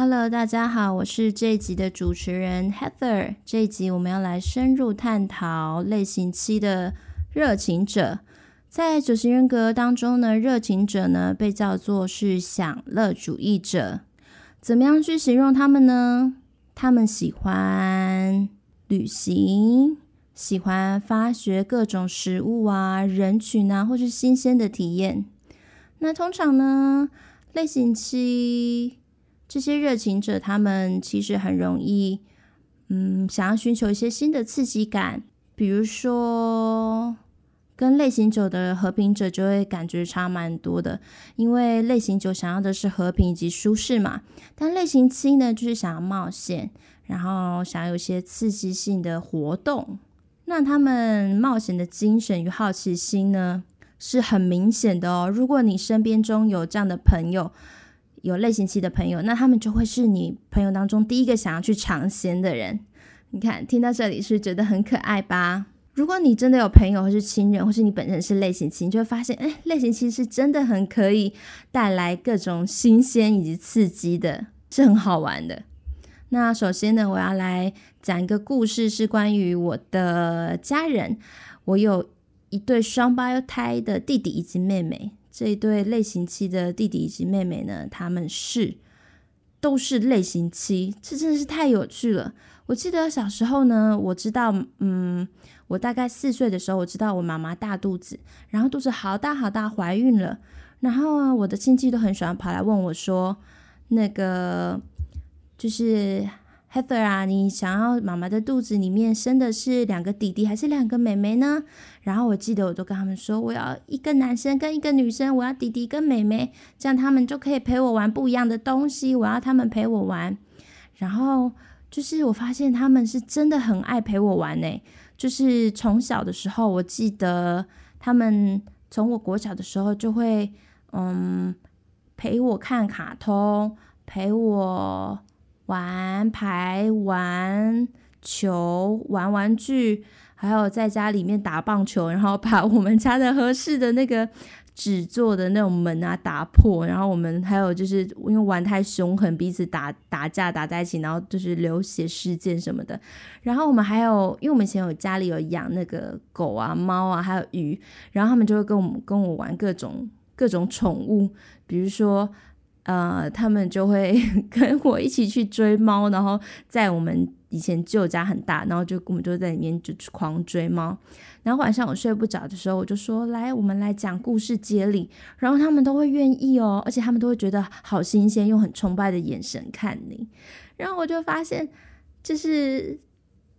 Hello，大家好，我是这一集的主持人 Heather。这一集我们要来深入探讨类型七的热情者。在九型人格当中呢，热情者呢被叫做是享乐主义者。怎么样去形容他们呢？他们喜欢旅行。喜欢发掘各种食物啊、人群啊，或是新鲜的体验。那通常呢，类型七这些热情者，他们其实很容易，嗯，想要寻求一些新的刺激感。比如说，跟类型九的和平者就会感觉差蛮多的，因为类型九想要的是和平以及舒适嘛，但类型七呢，就是想要冒险，然后想要有一些刺激性的活动。那他们冒险的精神与好奇心呢，是很明显的哦。如果你身边中有这样的朋友，有类型期的朋友，那他们就会是你朋友当中第一个想要去尝鲜的人。你看，听到这里是觉得很可爱吧？如果你真的有朋友或是亲人，或是你本身是类型期，你就会发现，哎，类型期是真的很可以带来各种新鲜以及刺激的，是很好玩的。那首先呢，我要来讲一个故事，是关于我的家人。我有一对双胞胎的弟弟以及妹妹。这一对类型七的弟弟以及妹妹呢，他们是都是类型七，这真的是太有趣了。我记得小时候呢，我知道，嗯，我大概四岁的时候，我知道我妈妈大肚子，然后肚子好大好大，怀孕了。然后啊，我的亲戚都很喜欢跑来问我说，那个。就是 Heather 啊，你想要妈妈的肚子里面生的是两个弟弟还是两个妹妹呢？然后我记得我都跟他们说，我要一个男生跟一个女生，我要弟弟跟妹妹，这样他们就可以陪我玩不一样的东西。我要他们陪我玩。然后就是我发现他们是真的很爱陪我玩呢。就是从小的时候，我记得他们从我国小的时候就会嗯陪我看卡通，陪我。玩牌、玩球、玩玩具，还有在家里面打棒球，然后把我们家的合适的那个纸做的那种门啊打破，然后我们还有就是因为玩太凶狠，彼此打打架打在一起，然后就是流血事件什么的。然后我们还有，因为我们以前有家里有养那个狗啊、猫啊，还有鱼，然后他们就会跟我们跟我玩各种各种宠物，比如说。呃，他们就会 跟我一起去追猫，然后在我们以前旧家很大，然后就我们就在里面就狂追猫。然后晚上我睡不着的时候，我就说：“来，我们来讲故事接力。”然后他们都会愿意哦，而且他们都会觉得好新鲜，用很崇拜的眼神看你。然后我就发现，就是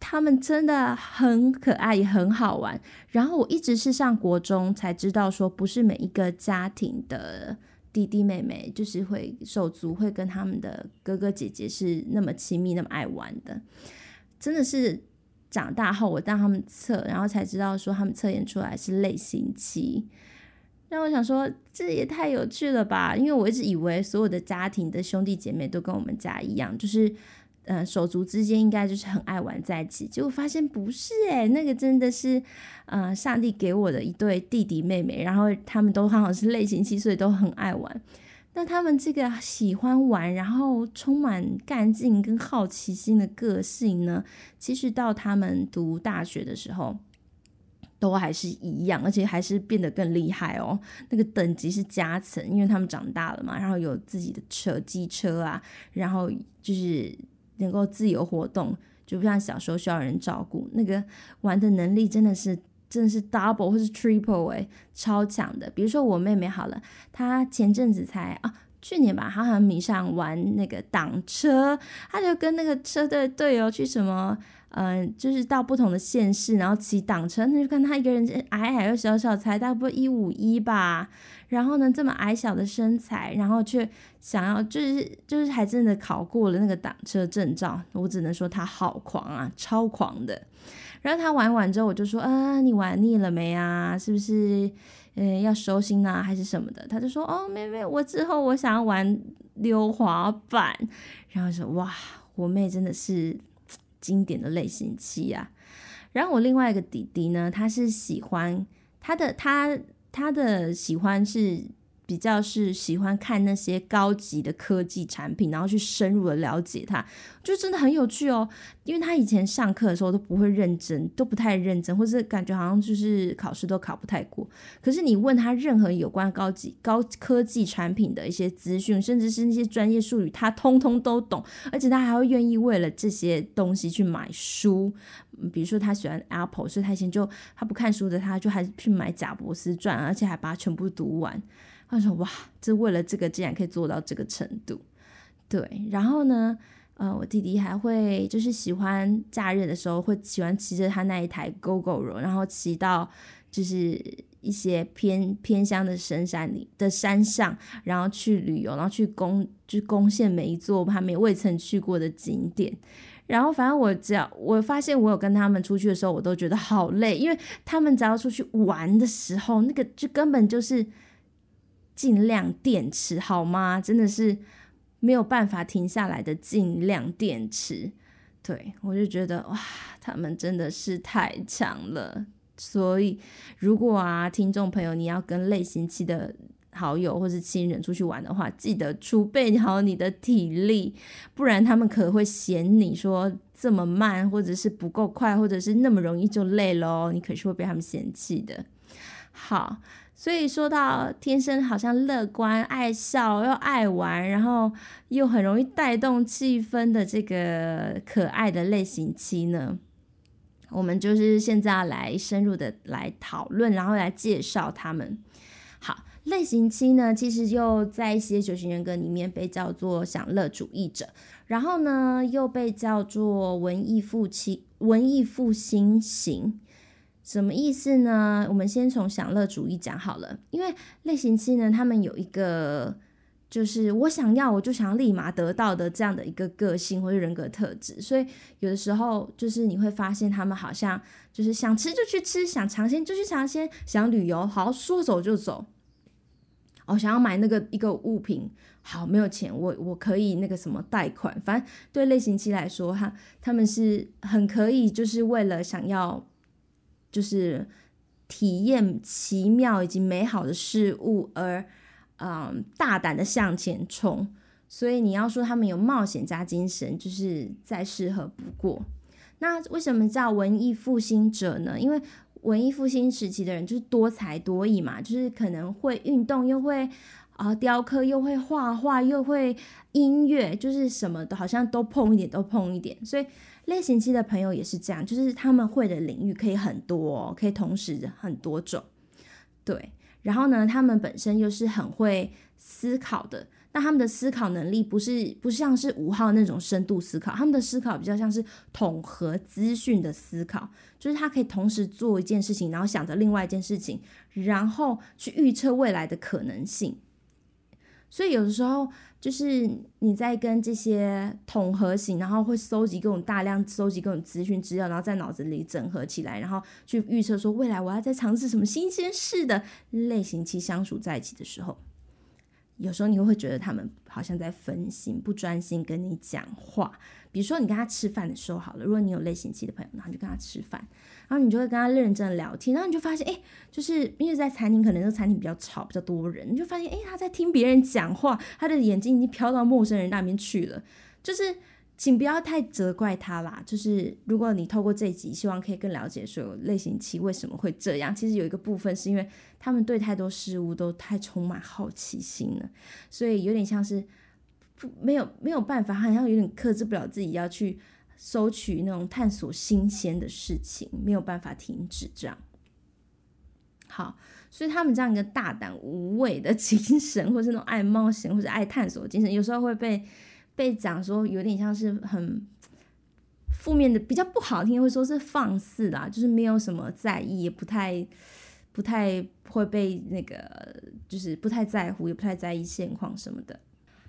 他们真的很可爱，也很好玩。然后我一直是上国中才知道，说不是每一个家庭的。弟弟妹妹就是会手足会跟他们的哥哥姐姐是那么亲密，那么爱玩的，真的是长大后我当他们测，然后才知道说他们测验出来是类型期。让我想说，这也太有趣了吧！因为我一直以为所有的家庭的兄弟姐妹都跟我们家一样，就是。嗯，手足之间应该就是很爱玩在一起，结果发现不是哎，那个真的是，嗯，上帝给我的一对弟弟妹妹，然后他们都刚好是类型七，所以都很爱玩。那他们这个喜欢玩，然后充满干劲跟好奇心的个性呢，其实到他们读大学的时候，都还是一样，而且还是变得更厉害哦。那个等级是加层，因为他们长大了嘛，然后有自己的车、机车啊，然后就是。能够自由活动，就不像小时候需要人照顾。那个玩的能力真的是真的是 double 或是 triple 哎，超强的。比如说我妹妹好了，她前阵子才啊，去年吧，他好像迷上玩那个挡车，他就跟那个车队队友去什么。嗯、就是到不同的县市，然后骑挡车，那就看他一个人矮矮又小小，才大不一五一吧。然后呢，这么矮小的身材，然后却想要，就是就是还真的考过了那个挡车证照。我只能说他好狂啊，超狂的。然后他玩完之后，我就说，啊，你玩腻了没啊？是不是，呃，要收心啊，还是什么的？他就说，哦，妹妹，我之后我想要玩溜滑板。然后说，哇，我妹真的是。经典的类型期啊，然后我另外一个弟弟呢，他是喜欢他的他他的喜欢是比较是喜欢看那些高级的科技产品，然后去深入的了解它，就真的很有趣哦。因为他以前上课的时候都不会认真，都不太认真，或是感觉好像就是考试都考不太过。可是你问他任何有关高级高科技产品的一些资讯，甚至是那些专业术语，他通通都懂，而且他还会愿意为了这些东西去买书。比如说他喜欢 Apple，所以他以前就他不看书的，他就还去买贾伯斯传，而且还把它全部读完。他说：“哇，这为了这个竟然可以做到这个程度，对。然后呢，呃，我弟弟还会就是喜欢假日的时候会喜欢骑着他那一台 Gogoro，然后骑到就是一些偏偏乡的深山里的山上，然后去旅游，然后去攻就攻陷每一座他没未曾去过的景点。然后反正我只要我发现我有跟他们出去的时候，我都觉得好累，因为他们只要出去玩的时候，那个就根本就是。”尽量电池好吗？真的是没有办法停下来的尽量电池。对，我就觉得哇，他们真的是太强了。所以，如果啊，听众朋友你要跟类型期的好友或是亲人出去玩的话，记得储备好你的体力，不然他们可能会嫌你说这么慢，或者是不够快，或者是那么容易就累咯。你可是会被他们嫌弃的。好。所以说到天生好像乐观、爱笑又爱玩，然后又很容易带动气氛的这个可爱的类型七呢，我们就是现在要来深入的来讨论，然后来介绍他们。好，类型七呢，其实又在一些九型人格里面被叫做享乐主义者，然后呢又被叫做文艺复兴、文艺复兴型。什么意思呢？我们先从享乐主义讲好了，因为类型七呢，他们有一个就是我想要，我就想立马得到的这样的一个个性或者人格特质，所以有的时候就是你会发现他们好像就是想吃就去吃，想尝鲜就去尝鲜，想旅游好说走就走。哦，想要买那个一个物品，好没有钱，我我可以那个什么贷款，反正对类型七来说，哈，他们是很可以，就是为了想要。就是体验奇妙以及美好的事物而，嗯，大胆的向前冲。所以你要说他们有冒险家精神，就是再适合不过。那为什么叫文艺复兴者呢？因为文艺复兴时期的人就是多才多艺嘛，就是可能会运动，又会啊雕刻，又会画画，又会音乐，就是什么都好像都碰一点，都碰一点，所以。类型七的朋友也是这样，就是他们会的领域可以很多，可以同时很多种，对。然后呢，他们本身又是很会思考的，那他们的思考能力不是不像是五号那种深度思考，他们的思考比较像是统合资讯的思考，就是他可以同时做一件事情，然后想着另外一件事情，然后去预测未来的可能性。所以有的时候。就是你在跟这些统合型，然后会收集各种大量收集各种资讯资料，然后在脑子里整合起来，然后去预测说未来我要再尝试什么新鲜事的类型期相处在一起的时候，有时候你会觉得他们好像在分心，不专心跟你讲话。比如说你跟他吃饭的时候好了，如果你有类型七的朋友，然后你就跟他吃饭，然后你就会跟他认真聊天，然后你就发现，哎，就是因为在餐厅，可能这餐厅比较吵，比较多人，你就发现，哎，他在听别人讲话，他的眼睛已经飘到陌生人那边去了。就是，请不要太责怪他啦。就是如果你透过这一集，希望可以更了解说类型七为什么会这样，其实有一个部分是因为他们对太多事物都太充满好奇心了，所以有点像是。没有没有办法，好像有点克制不了自己要去收取那种探索新鲜的事情，没有办法停止这样。好，所以他们这样一个大胆无畏的精神，或是那种爱冒险或者爱探索精神，有时候会被被讲说有点像是很负面的，比较不好听，会说是放肆啦，就是没有什么在意，也不太不太会被那个，就是不太在乎，也不太在意现况什么的。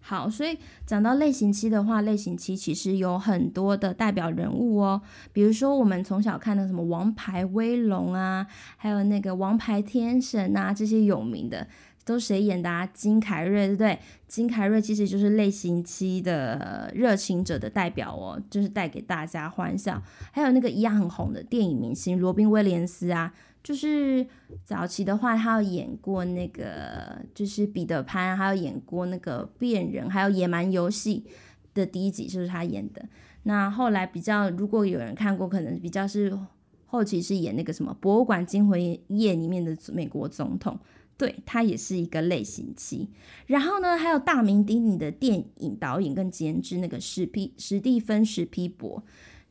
好，所以讲到类型期的话，类型期其实有很多的代表人物哦。比如说，我们从小看的什么《王牌威龙》啊，还有那个《王牌天神》啊，这些有名的都谁演的啊？金凯瑞，对不对？金凯瑞其实就是类型七的热情者的代表哦，就是带给大家欢笑。还有那个一样很红的电影明星罗宾威廉斯啊。就是早期的话，他有演过那个，就是彼得潘，还有演过那个变人，还有野蛮游戏的第一集就是他演的。那后来比较，如果有人看过，可能比较是后期是演那个什么《博物馆惊魂夜》里面的美国总统。对，他也是一个类型期，然后呢，还有大名鼎鼎的电影导演跟监制那个史皮史蒂芬史匹博，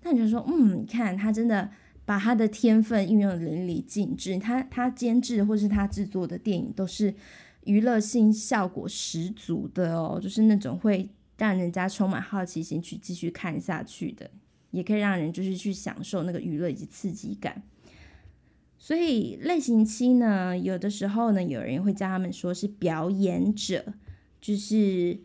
那你就说，嗯，你看他真的把他的天分运用得淋漓尽致，他他监制或是他制作的电影都是娱乐性效果十足的哦，就是那种会让人家充满好奇心去继续看下去的，也可以让人就是去享受那个娱乐以及刺激感。所以类型妻呢，有的时候呢，有人会叫他们说是表演者，就是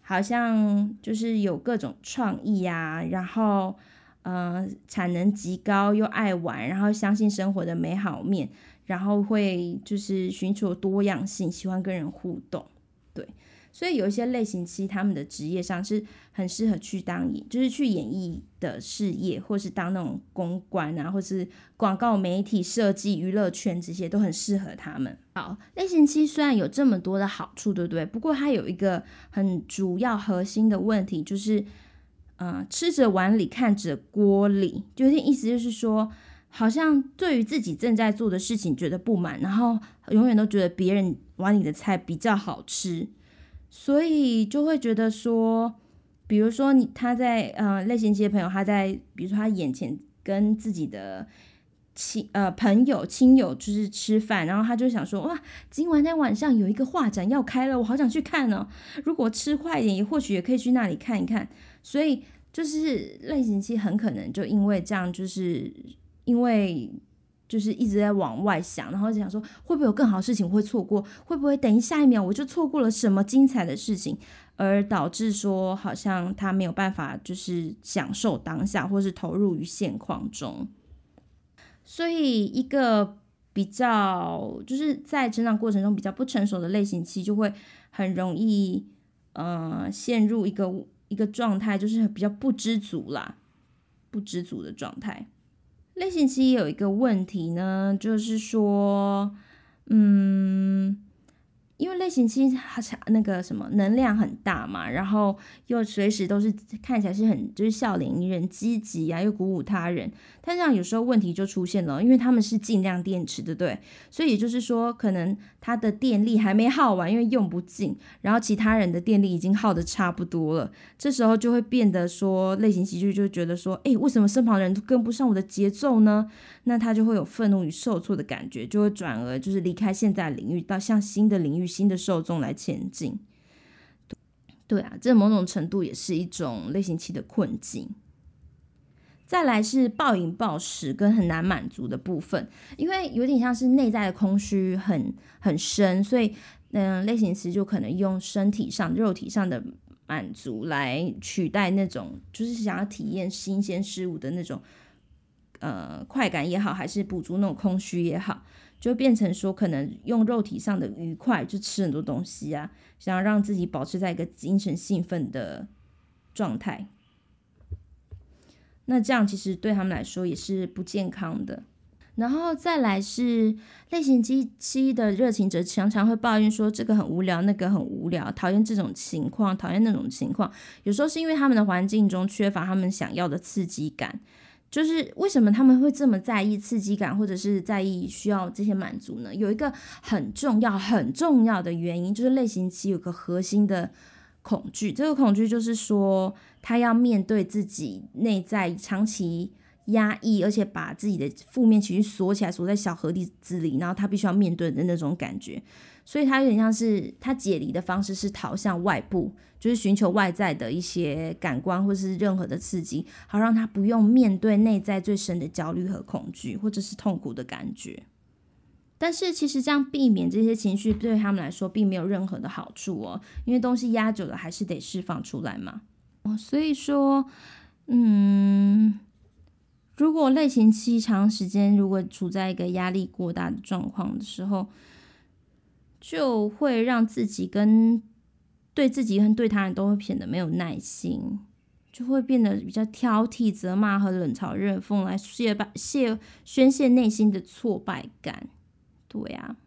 好像就是有各种创意啊，然后呃产能极高又爱玩，然后相信生活的美好面，然后会就是寻求多样性，喜欢跟人互动，对。所以有一些类型妻，他们的职业上是很适合去当演，就是去演艺的事业，或是当那种公关啊，或是广告媒体设计、娱乐圈这些都很适合他们。好，类型妻虽然有这么多的好处，对不对？不过它有一个很主要核心的问题，就是，呃，吃着碗里看着锅里，就有点意思，就是说，好像对于自己正在做的事情觉得不满，然后永远都觉得别人碗里的菜比较好吃。所以就会觉得说，比如说你他在呃类型期的朋友，他在比如说他眼前跟自己的亲呃朋友亲友就是吃饭，然后他就想说哇，今晚在晚上有一个画展要开了，我好想去看哦。如果吃快一点，也或许也可以去那里看一看。所以就是类型期很可能就因为这样，就是因为。就是一直在往外想，然后就想说会不会有更好的事情会错过？会不会等一下一秒我就错过了什么精彩的事情，而导致说好像他没有办法就是享受当下，或是投入于现况中。所以一个比较就是在成长过程中比较不成熟的类型期，就会很容易呃陷入一个一个状态，就是比较不知足啦，不知足的状态。类型妻有一个问题呢，就是说，嗯。因为类型妻他那个什么能量很大嘛，然后又随时都是看起来是很就是笑脸迎人、积极啊，又鼓舞他人。但这样有时候问题就出现了，因为他们是尽量电池，对不对？所以也就是说，可能他的电力还没耗完，因为用不尽，然后其他人的电力已经耗的差不多了。这时候就会变得说，类型妻就就觉得说，哎，为什么身旁人都跟不上我的节奏呢？那他就会有愤怒与受挫的感觉，就会转而就是离开现在领域，到向新的领域。与新的受众来前进，对啊，这某种程度也是一种类型妻的困境。再来是暴饮暴食跟很难满足的部分，因为有点像是内在的空虚很很深，所以嗯，类型妻就可能用身体上、肉体上的满足来取代那种就是想要体验新鲜事物的那种呃快感也好，还是补足那种空虚也好。就变成说，可能用肉体上的愉快，就吃很多东西啊，想要让自己保持在一个精神兴奋的状态。那这样其实对他们来说也是不健康的。然后再来是类型机期的热情者，常常会抱怨说这个很无聊，那个很无聊，讨厌这种情况，讨厌那种情况。有时候是因为他们的环境中缺乏他们想要的刺激感。就是为什么他们会这么在意刺激感，或者是在意需要这些满足呢？有一个很重要、很重要的原因，就是类型期有个核心的恐惧。这个恐惧就是说，他要面对自己内在长期压抑，而且把自己的负面情绪锁起来，锁在小盒子里，然后他必须要面对的那种感觉。所以他有点像是他解离的方式是逃向外部，就是寻求外在的一些感官或是任何的刺激，好让他不用面对内在最深的焦虑和恐惧，或者是痛苦的感觉。但是其实这样避免这些情绪对他们来说并没有任何的好处哦，因为东西压久了还是得释放出来嘛。哦，所以说，嗯，如果类型期长时间如果处在一个压力过大的状况的时候，就会让自己跟对自己跟对他人都会显得没有耐心，就会变得比较挑剔、责骂和冷嘲热讽，来泄败、泄宣泄内心的挫败感。对呀、啊，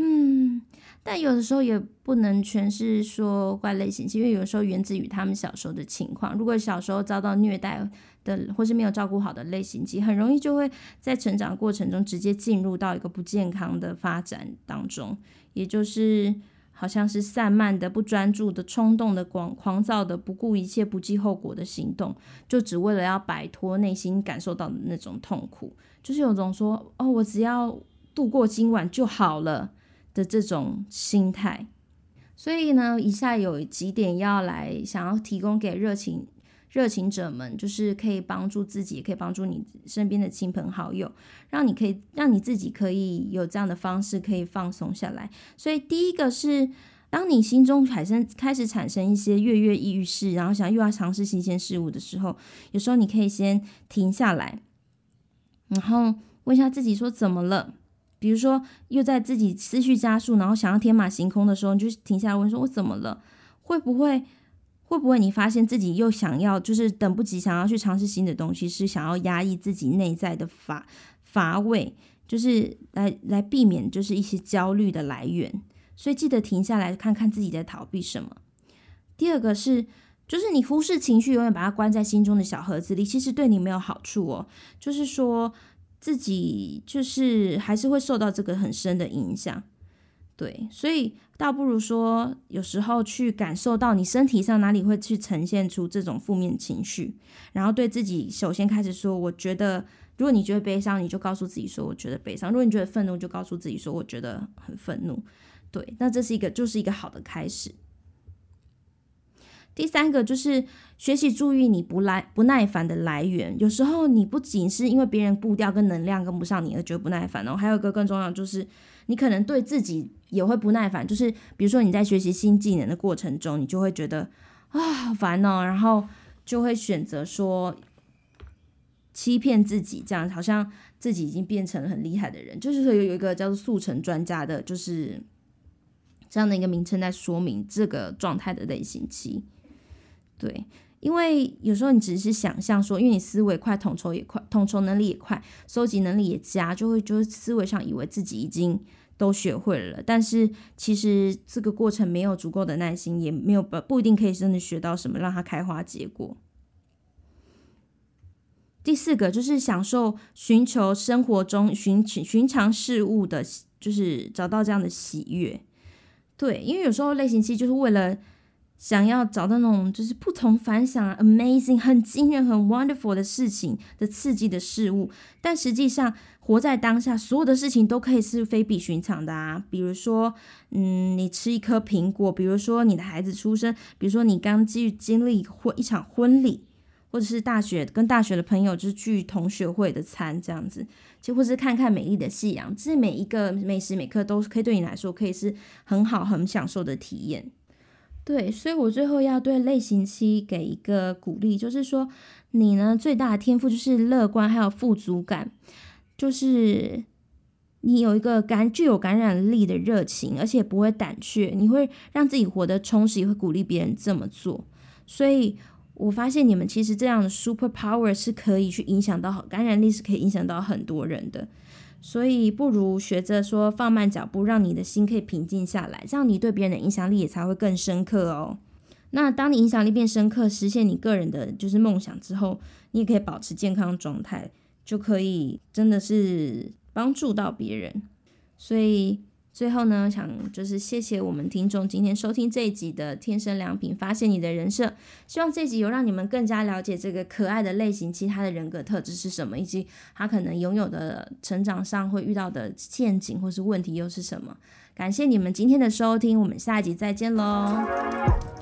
嗯，但有的时候也不能全是说怪类型，因为有时候源自于他们小时候的情况。如果小时候遭到虐待的，或是没有照顾好的类型肌，很容易就会在成长过程中直接进入到一个不健康的发展当中，也就是。好像是散漫的、不专注的、冲动的、狂狂躁的、不顾一切、不计后果的行动，就只为了要摆脱内心感受到的那种痛苦，就是有种说“哦，我只要度过今晚就好了”的这种心态。所以呢，以下有几点要来想要提供给热情。热情者们就是可以帮助自己，也可以帮助你身边的亲朋好友，让你可以让你自己可以有这样的方式可以放松下来。所以第一个是，当你心中产生开始产生一些跃跃欲试，然后想又要尝试新鲜事物的时候，有时候你可以先停下来，然后问一下自己说怎么了？比如说又在自己思绪加速，然后想要天马行空的时候，你就停下来问说：我怎么了？会不会？会不会你发现自己又想要，就是等不及想要去尝试新的东西，是想要压抑自己内在的乏乏味，就是来来避免就是一些焦虑的来源。所以记得停下来看看自己在逃避什么。第二个是，就是你忽视情绪，永远把它关在心中的小盒子里，其实对你没有好处哦。就是说自己就是还是会受到这个很深的影响。对，所以倒不如说，有时候去感受到你身体上哪里会去呈现出这种负面情绪，然后对自己首先开始说，我觉得，如果你觉得悲伤，你就告诉自己说，我觉得悲伤；如果你觉得愤怒，就告诉自己说，我觉得很愤怒。对，那这是一个，就是一个好的开始。第三个就是学习注意你不来不耐烦的来源。有时候你不仅是因为别人步调跟能量跟不上你而觉得不耐烦哦，还有一个更重要就是。你可能对自己也会不耐烦，就是比如说你在学习新技能的过程中，你就会觉得啊烦哦，然后就会选择说欺骗自己，这样好像自己已经变成了很厉害的人。就是说有有一个叫做速成专家的，就是这样的一个名称在说明这个状态的类型期。对，因为有时候你只是想象说，因为你思维快，统筹也快，统筹能力也快，收集能力也佳，就会就是思维上以为自己已经。都学会了，但是其实这个过程没有足够的耐心，也没有不不一定可以真的学到什么，让它开花结果。第四个就是享受寻求生活中寻寻常事物的，就是找到这样的喜悦。对，因为有时候类型期就是为了。想要找到那种就是不同凡响、amazing、很惊人、很 wonderful 的事情的刺激的事物，但实际上活在当下，所有的事情都可以是非比寻常的啊。比如说，嗯，你吃一颗苹果；比如说你的孩子出生；比如说你刚经经历婚一场婚礼，或者是大学跟大学的朋友就是聚同学会的餐这样子，就或是看看美丽的夕阳，这每一个每时每刻都可以对你来说可以是很好很享受的体验。对，所以我最后要对类型七给一个鼓励，就是说你呢最大的天赋就是乐观，还有富足感，就是你有一个感具有感染力的热情，而且不会胆怯，你会让自己活得充实，也会鼓励别人这么做。所以我发现你们其实这样的 super power 是可以去影响到感染力，是可以影响到很多人的。所以不如学着说放慢脚步，让你的心可以平静下来，这样你对别人的影响力也才会更深刻哦。那当你影响力变深刻，实现你个人的就是梦想之后，你也可以保持健康状态，就可以真的是帮助到别人。所以。最后呢，想就是谢谢我们听众今天收听这一集的《天生良品》，发现你的人设。希望这集有让你们更加了解这个可爱的类型，其他的人格特质是什么，以及他可能拥有的成长上会遇到的陷阱或是问题又是什么。感谢你们今天的收听，我们下一集再见喽。